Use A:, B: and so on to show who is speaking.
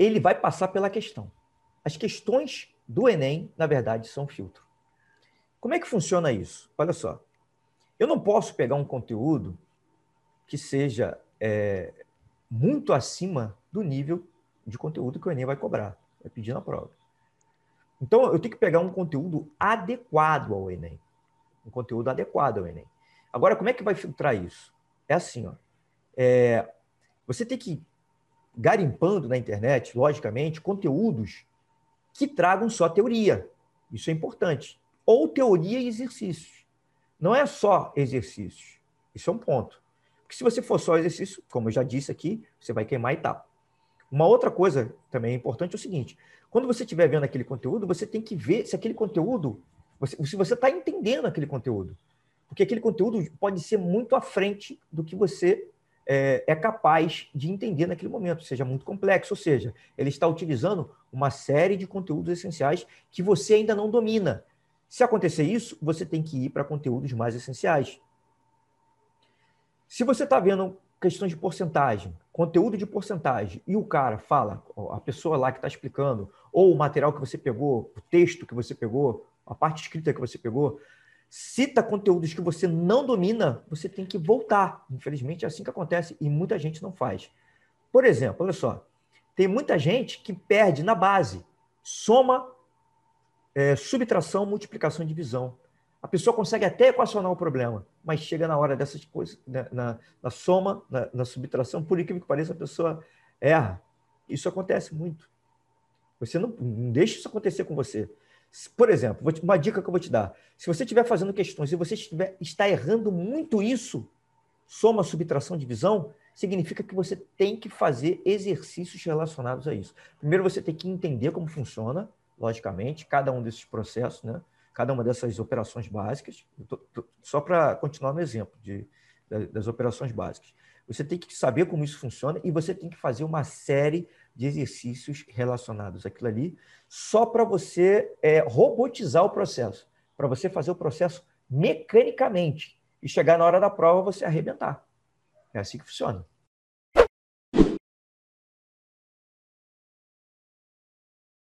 A: ele vai passar pela questão. As questões do Enem, na verdade, são filtro. Como é que funciona isso? Olha só. Eu não posso pegar um conteúdo que seja é, muito acima do nível de conteúdo que o Enem vai cobrar, vai pedir na prova. Então, eu tenho que pegar um conteúdo adequado ao Enem. Um conteúdo adequado ao Enem. Agora, como é que vai filtrar isso? É assim, ó. É, você tem que garimpando na internet, logicamente, conteúdos que tragam só teoria. Isso é importante. Ou teoria e exercícios. Não é só exercícios. Isso é um ponto. Porque se você for só exercício, como eu já disse aqui, você vai queimar e tal. Uma outra coisa também importante é o seguinte: quando você estiver vendo aquele conteúdo, você tem que ver se aquele conteúdo, se você está entendendo aquele conteúdo. Porque aquele conteúdo pode ser muito à frente do que você é, é, capaz de entender naquele momento, seja muito complexo, ou seja, ele está utilizando uma série de conteúdos essenciais que você ainda não domina. Se acontecer isso, você tem que ir para conteúdos mais essenciais. Se você está vendo questões de porcentagem, conteúdo de porcentagem, e o cara fala, a pessoa lá que está explicando, ou o material que você pegou, o texto que você pegou, a parte escrita que você pegou, cita conteúdos que você não domina, você tem que voltar. Infelizmente é assim que acontece e muita gente não faz. Por exemplo, olha só, tem muita gente que perde na base, soma, é, subtração, multiplicação e divisão. A pessoa consegue até equacionar o problema, mas chega na hora dessas coisas, na, né, na, na soma, na, na, subtração, por incrível que pareça, a pessoa erra. Isso acontece muito. Você não, não deixa isso acontecer com você. Por exemplo, uma dica que eu vou te dar. Se você estiver fazendo questões e você estiver, está errando muito isso, soma, subtração, divisão, significa que você tem que fazer exercícios relacionados a isso. Primeiro, você tem que entender como funciona, logicamente, cada um desses processos, né? cada uma dessas operações básicas. Tô, tô, só para continuar no exemplo de, das operações básicas. Você tem que saber como isso funciona e você tem que fazer uma série de exercícios relacionados àquilo ali, só para você é, robotizar o processo, para você fazer o processo mecanicamente e chegar na hora da prova você arrebentar. É assim que funciona.